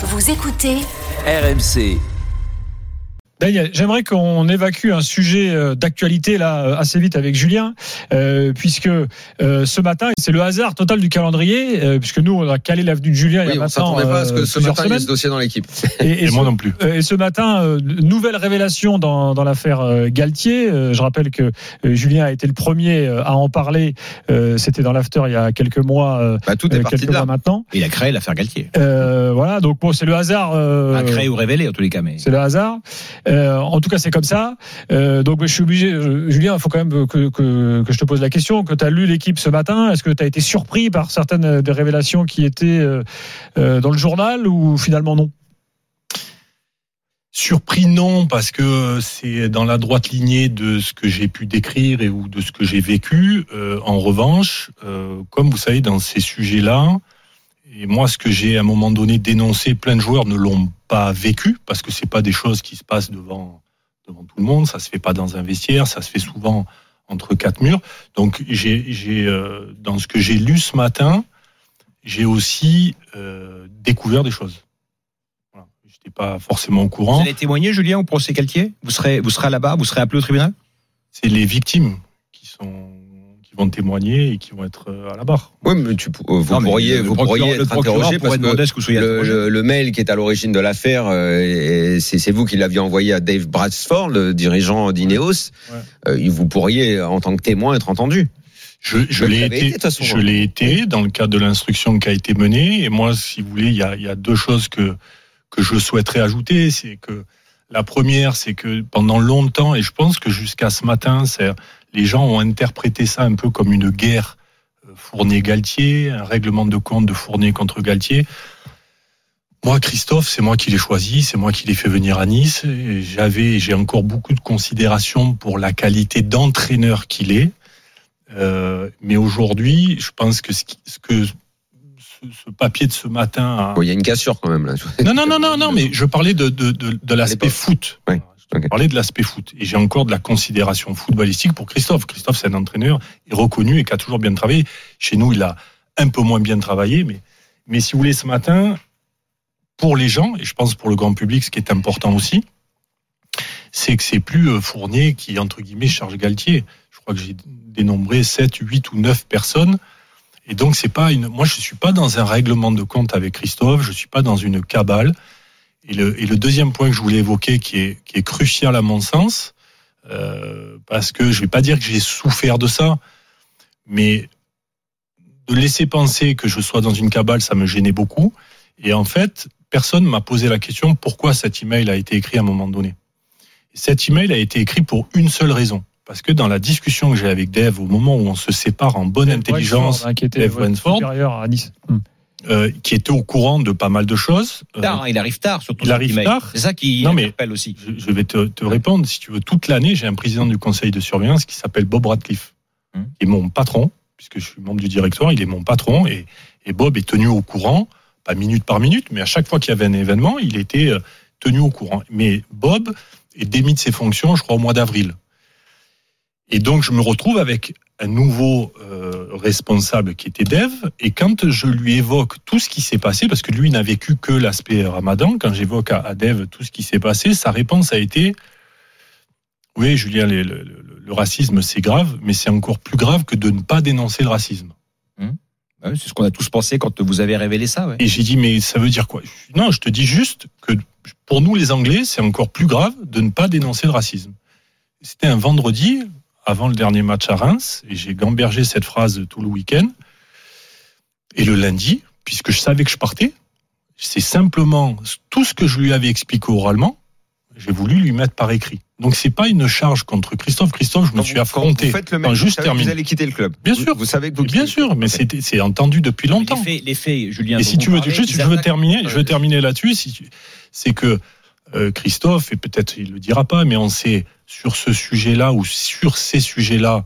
Vous écoutez RMC. Daniel, j'aimerais qu'on évacue un sujet euh, d'actualité là euh, assez vite avec Julien, euh, puisque euh, ce matin, et c'est le hasard total du calendrier, euh, puisque nous on a calé l'avenue de Julien il y a on s'attendait pas à ce que euh, ce matin il y ait ce dossier dans l'équipe. Et, Et ce- moi non plus. euh, Et ce matin, euh, nouvelle révélation dans, dans l'affaire Galtier. Euh, je rappelle que Julien a été le premier à en parler. Euh, C'était dans l'after il y a quelques mois, euh, Bah, tout est parti quelques de là. mois maintenant. Il a créé l'affaire Galtier. Euh, voilà, donc bon, c'est le hasard. euh, A créé ou révélé en tous les cas, mais. C'est le hasard. Euh, en tout cas, c'est comme ça. Euh, donc, je suis obligé, Julien, il faut quand même que, je te pose la question. Que tu as lu l'équipe ce matin, est-ce que tu as été surpris par certaines des révélations qui étaient euh, dans le journal ou finalement non? Surpris non, parce que c'est dans la droite lignée de ce que j'ai pu décrire et ou de ce que j'ai vécu. En revanche, comme vous savez, dans ces sujets-là, et moi, ce que j'ai à un moment donné dénoncé, plein de joueurs ne l'ont pas vécu parce que c'est pas des choses qui se passent devant devant tout le monde. Ça se fait pas dans un vestiaire, ça se fait souvent entre quatre murs. Donc, j'ai euh, dans ce que j'ai lu ce matin, j'ai aussi euh, découvert des choses. Voilà. J'étais pas forcément au Vous courant. allez témoigner, Julien, au procès Galtier? Vous serez, vous serez là-bas Vous serez appelé au tribunal? C'est les victimes qui sont vont témoigner et qui vont être euh, à la barre. Oui, mais tu, euh, vous Non, mais pourriez, le vous pourriez être interrogé parce que le, interrogé. le- le mail qui est à l'origine de l'affaire, euh, c'est vous qui l'aviez envoyé à Dave Bradford, le dirigeant d'Ineos. Ouais. Euh, vous pourriez, en tant que témoin, être entendu. Je, l'ai été, été, de toute façon. je l'ai été dans le cadre de l'instruction qui a été menée. Et moi, si vous voulez, il y a, il y a deux choses que que je souhaiterais ajouter. C'est que la première, c'est que pendant longtemps, et je pense que jusqu'à ce matin, c'est les gens ont interprété ça un peu comme une guerre euh, Fournier-Galtier, un règlement de compte de Fournier contre Galtier. Moi, Christophe, c'est moi qui l'ai choisi, c'est moi qui l'ai fait venir à Nice. J'avais, j'ai encore beaucoup de considération pour la qualité d'entraîneur qu'il est. Euh, mais aujourd'hui, je pense que ce, ce que ce, papier de ce matin Bon, il y a une cassure quand même là. non, non, non, non, non, mais je parlais de, de, de, de l'aspect foot. Je ok. parlais de l'aspect foot. Et j'ai encore de la considération footballistique pour Christophe. Christophe, c'est un entraîneur est reconnu et qui a toujours bien travaillé. Chez nous, il a un peu moins bien travaillé, mais, mais si vous voulez, ce matin, pour les gens, et je pense pour le grand public, ce qui est important aussi, c'est que c'est plus euh, Fournier qui, entre guillemets, charge Galtier. Je crois que j'ai dénombré 7, 8 ou 9 personnes. Et donc, c'est pas une, moi, je suis pas dans un règlement de compte avec Christophe, je suis pas dans une cabale. Et le, et le deuxième point que je voulais évoquer, qui est, qui est crucial à mon sens, euh, parce que je vais pas dire que j'ai souffert de ça, mais de laisser penser que je sois dans une cabale, ça me gênait beaucoup. Et en fait, personne m'a posé la question pourquoi cet email a été écrit à un moment donné? Et cet email a été écrit pour une seule raison. Parce que dans la discussion que j'ai avec Dave, au moment où on se sépare en bonne intelligence, Dave supérieur à Nice. Hum. Euh, qui était au courant de pas mal de choses, euh, Tard, hein, il arrive tard, surtout. il arrive tard. C'est ça qui Non, mais- aussi. je, je vais te, te répondre. Si tu veux, toute l'année, j'ai un président du conseil de surveillance qui s'appelle Bob Radcliffe, Hum. qui est mon patron, puisque je suis membre du directoire, il est mon patron, et, et Bob est tenu au courant, pas minute par minute, mais à chaque fois qu'il y avait un événement, il était euh, tenu au courant. Mais Bob est démis de ses fonctions, je crois, au mois d'avril. Et donc, je me retrouve avec un nouveau euh, responsable qui était Dev, et quand je lui évoque tout ce qui s'est passé, parce que lui n'a vécu que l'aspect Ramadan, quand j'évoque à, à Dev tout ce qui s'est passé, sa réponse a été oui, Julien, le, le- le- le racisme c'est grave, mais c'est encore plus grave que de ne pas dénoncer le racisme. Ouais, C'est ce qu'on a tous pensé quand vous avez révélé ça. ouais. Et j'ai dit mais ça veut dire quoi? Non, je te dis juste que pour nous les Anglais, c'est encore plus grave de ne pas dénoncer le racisme. C'était un vendredi avant le dernier match à Reims, et j'ai gambergé cette phrase tout le week-end. Et le lundi, puisque je savais que je partais, c'est simplement tout ce que je lui avais expliqué oralement, j'ai voulu lui mettre par écrit. Donc c'est pas une charge contre Christophe. Christophe, je me Quand suis vous- affronté. Vous faites le mec, juste vous vous allez quitter le club. Bien sûr. Vous savez que vous Bien sûr, mais c'est entendu depuis longtemps. Les faits, les faits, Julien. Et si tu veux, juste, je veux terminer, je veux terminer là-dessus. Si c'est que euh, Christophe, et peut-être il le dira pas, mais on s'est sur ce sujet-là ou sur ces sujets-là,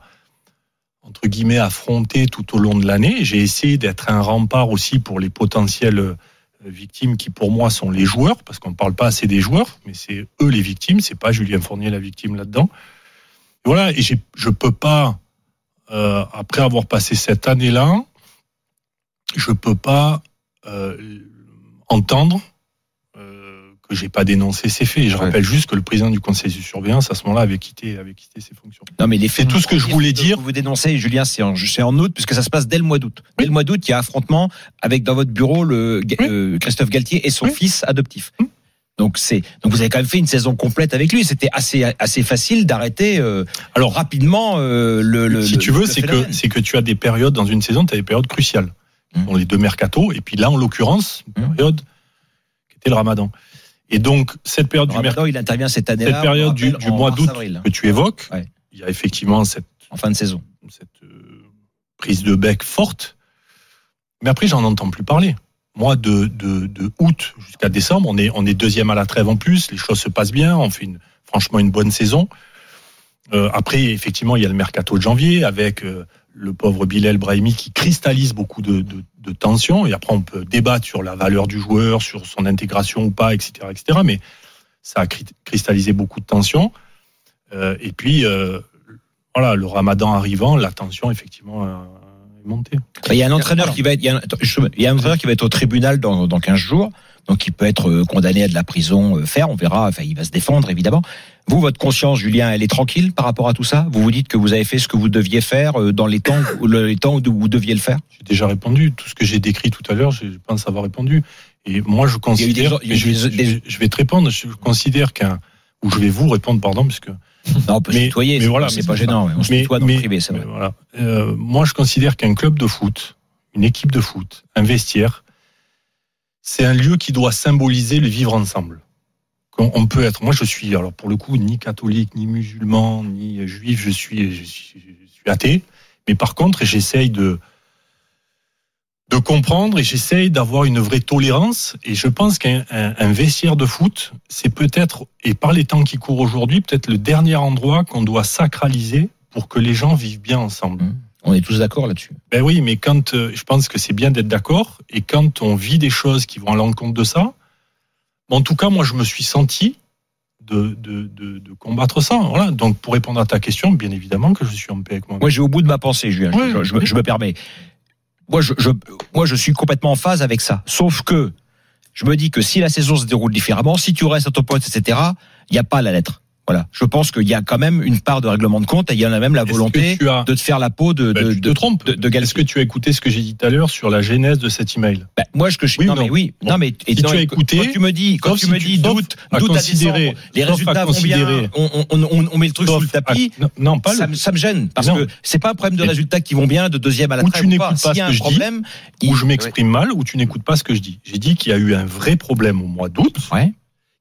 entre guillemets, affrontés tout au long de l'année. J'ai essayé d'être un rempart aussi pour les potentielles euh, victimes qui, pour moi, sont les joueurs, parce qu'on ne parle pas assez des joueurs, mais c'est eux les victimes, c'est pas Julien Fournier la victime là-dedans. Voilà, et je peux pas, euh, après avoir passé cette année-là, je peux pas euh, entendre j'ai pas dénoncé ces faits. Je Ouais. rappelle juste que le président du conseil de surveillance, à ce moment-là, avait quitté, avait quitté ses fonctions. Non, mais les faits tout ce que je voulais dire. Vous dénoncez, Julien, c'est en, c'est en août, puisque ça se passe dès le mois d'août. Dès le mois d'août, il y a affrontement avec dans votre bureau le Oui. euh, Christophe Galtier et son Oui. fils adoptif. Oui. Donc c'est donc vous avez quand même fait une saison complète avec lui. C'était assez assez facile d'arrêter euh, Alors, rapidement euh, le, le. si le- tu veux, c'est que, phénomène. c'est que tu as des périodes dans une saison, tu as des périodes cruciales. Hum. Dans les deux mercatos. Et puis là, en l'occurrence, une Hum. période qui était le ramadan. Et donc, cette période du mercato, il intervient cette année-là. cette période du, mois d'août que tu évoques, Ouais. il y a effectivement cette, en fin de saison. cette euh, prise de bec forte. Mais après, j'en entends plus parler. Moi, de, de, de août jusqu'à décembre, on est, on est deuxième à la trêve en plus. Les choses se passent bien. On fait une, franchement une bonne saison. Euh, après, effectivement, il y a le mercato de janvier avec euh, le pauvre Bilal Brahimi qui cristallise beaucoup de, de, tensions. Et après, on peut débattre sur la valeur du joueur, sur son intégration ou pas, etc., etc. Mais ça a cri- cristallisé beaucoup de tensions. Euh, et puis, euh, voilà, le Ramadan arrivant, la tension effectivement euh, est montée. Il y a un entraîneur qui va être, il y a un entraîneur qui va être au tribunal dans, dans 15 jours. Donc, il peut être euh, condamné à de la prison euh, ferme. On verra. Enfin, il va se défendre, évidemment. Vous, votre conscience, Julien, elle est tranquille par rapport à tout ça? Vous vous dites que vous avez fait ce que vous deviez faire euh, dans les temps, les temps où vous deviez le faire? J'ai déjà répondu. Tout ce que j'ai décrit tout à l'heure, je pense avoir répondu. Et moi, je des- considère, je, vais- des- je- je vais te répondre, je considère qu'un, ou je vais vous répondre, pardon, parce que Non, on peut se Mais- tutoyer. mais voilà, c'est pas gênant. On se mais, tutoie dans mais- le privé, c'est vrai. voilà. Euh, moi, je considère qu'un club de foot, une équipe de foot, un vestiaire, c'est un lieu qui doit symboliser le vivre ensemble. On peut être, moi je suis, alors pour le coup, ni catholique, ni musulman, ni juif, je suis, je suis, je suis athée. Mais par contre, j'essaye de, de comprendre et j'essaye d'avoir une vraie tolérance. Et je pense qu'un un- un vestiaire de foot, c'est peut-être, et par les temps qui courent aujourd'hui, peut-être le dernier endroit qu'on doit sacraliser pour que les gens vivent bien ensemble. Mmh. On est tous d'accord là-dessus. Ben oui, mais quand euh, je pense que c'est bien d'être d'accord, et quand on vit des choses qui vont à l'encontre de ça, en tout cas, moi, je me suis senti de, de, de, de combattre ça. Voilà. Donc, pour répondre à ta question, bien évidemment que je suis en paix avec moi. Moi, j'ai au bout de ma pensée, Julien. Je- Oui, je, je me- oui. je me permets. Moi je, je, moi, je suis complètement en phase avec ça. Sauf que je me dis que si la saison se déroule différemment, si tu restes à ton poste, etc., il n'y a pas la lettre. Voilà. Je pense qu'il y a quand même une part de règlement de compte et il y en a même la volonté as- de te faire la peau de, Ben, de, de- de- de. Est-ce que tu as écouté ce que j'ai dit tout à l'heure sur la genèse de cet email? Ben, moi, je que je Oui ou non, non mais oui, Bon. non mais et Si non, tu as écouté, quand tu me dis, quand tu si me dis doute, à doute à considérer- décembre, les à résultats vont bien, on, on, on, on met le truc sous le tapis. à- non, pas Ça, me- ça me gêne parce que c'est pas un problème de résultats qui vont bien de deuxième à la Ou trêve tu ou n'écoutes pas ce que je dis, ou je m'exprime mal, ou tu n'écoutes pas ce que je dis. J'ai dit qu'il y a eu un vrai problème au mois d'août ouais,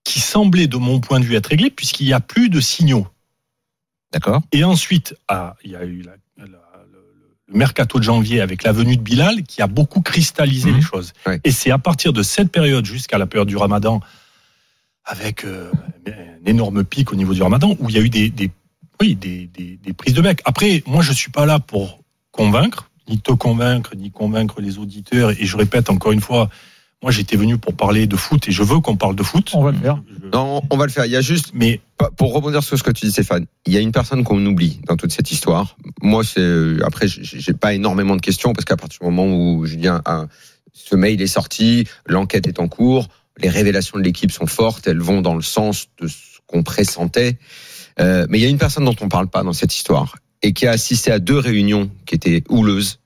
qui semblait, de mon point de vue, être réglé puisqu'il n'y a plus de signaux. d'accord. Et ensuite, ah, il y a eu la- la- le, le mercato de janvier avec la venue de Bilal qui a beaucoup cristallisé Mhm. les choses. Et c'est à partir de cette période jusqu'à la période du Ramadan, avec euh, un énorme pic au niveau du Ramadan, où il y a eu des, des- oui, des, des- des prises de bec. Après, moi, je suis pas là pour convaincre, ni te convaincre, ni convaincre les auditeurs. Et je répète encore une fois, moi, j'étais venu pour parler de foot et je veux qu'on parle de foot. On va le faire. Non, on va le faire. Il y a juste, Mais pour rebondir sur ce que tu dis, Stéphane, il y a une personne qu'on oublie dans toute cette histoire. Moi, c'est après, j'ai j'ai pas énormément de questions parce qu'à partir du moment où Julien a ce mail est sorti, l'enquête est en cours, les révélations de l'équipe sont fortes, elles vont dans le sens de ce qu'on pressentait. Euh, mais il y a une personne dont on parle pas dans cette histoire et qui a assisté à deux réunions qui étaient houleuses,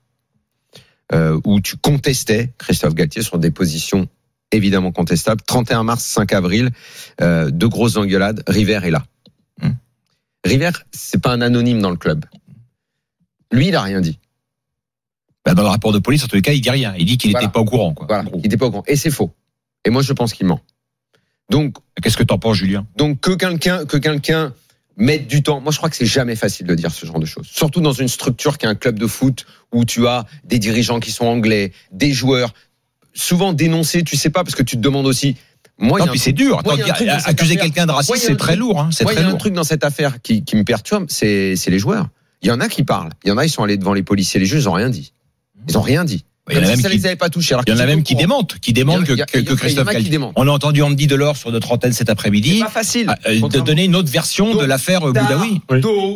euh, où tu contestais Christophe Galtier sur des positions évidemment contestables. 31 mars, 5 avril, euh, deux grosses engueulades. River est là. Hmm. River, c'est pas un anonyme dans le club. Lui, il a rien dit. Bah, dans le rapport de police, en tous les cas, il dit rien. Il dit qu'il n'était Voilà. pas au courant. Quoi. Voilà, il était pas au courant. Et c'est faux. Et moi, je pense qu'il ment. Donc, Qu'est-ce que t'en penses, Julien? Donc que quelqu'un, que quelqu'un mette du temps. Moi, je crois que c'est jamais facile de dire ce genre de choses. Surtout dans une structure qui est un club de foot où tu as des dirigeants qui sont anglais, des joueurs. Souvent dénoncés, tu sais pas, parce que tu te demandes aussi. Moi, Non, puis c'est dur. moi, accuser quelqu'un de raciste, c'est très lourd. Hein, c'est il y très a un lourd. truc dans cette affaire qui, qui me perturbe, c'est c'est les joueurs. Il y en a qui parlent. Il y en a, ils sont allés devant les policiers, les juges, ils ont rien dit. Ils ont rien dit. Il y en a même qui, pas il y en a même courant. démentent, qui démentent que, Christophe. On a entendu Andy Delors sur notre antenne cet C'est après-midi pas facile. euh, de donner une autre version de l'affaire Boudaoui.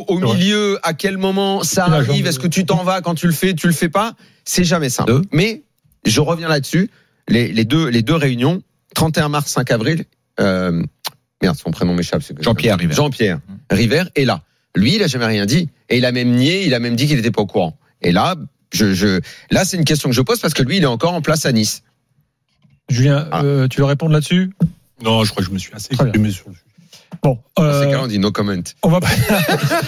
Au C'est milieu, à quel moment ça C'est arrive, est-ce que tu t'en vas quand tu le fais, tu le fais pas, c'est jamais simple. Mais je reviens là-dessus, les, les deux, les deux réunions, 31 mars, 5 avril, euh, merde, son prénom m'échappe. c'est- Jean-Pierre River. Jean-Pierre River est là. Lui, il a jamais rien dit et il a même nié, il a même dit qu'il n'était pas au courant. Et là, je, je, là, c'est une question que je pose parce que lui, il est encore en place à Nice. Julien, Ah. euh, tu veux répondre là-dessus? Non, je crois que je me suis assez exprimé sur le sujet. Bon, Dans euh, ces cas-là, on dit no comment. on va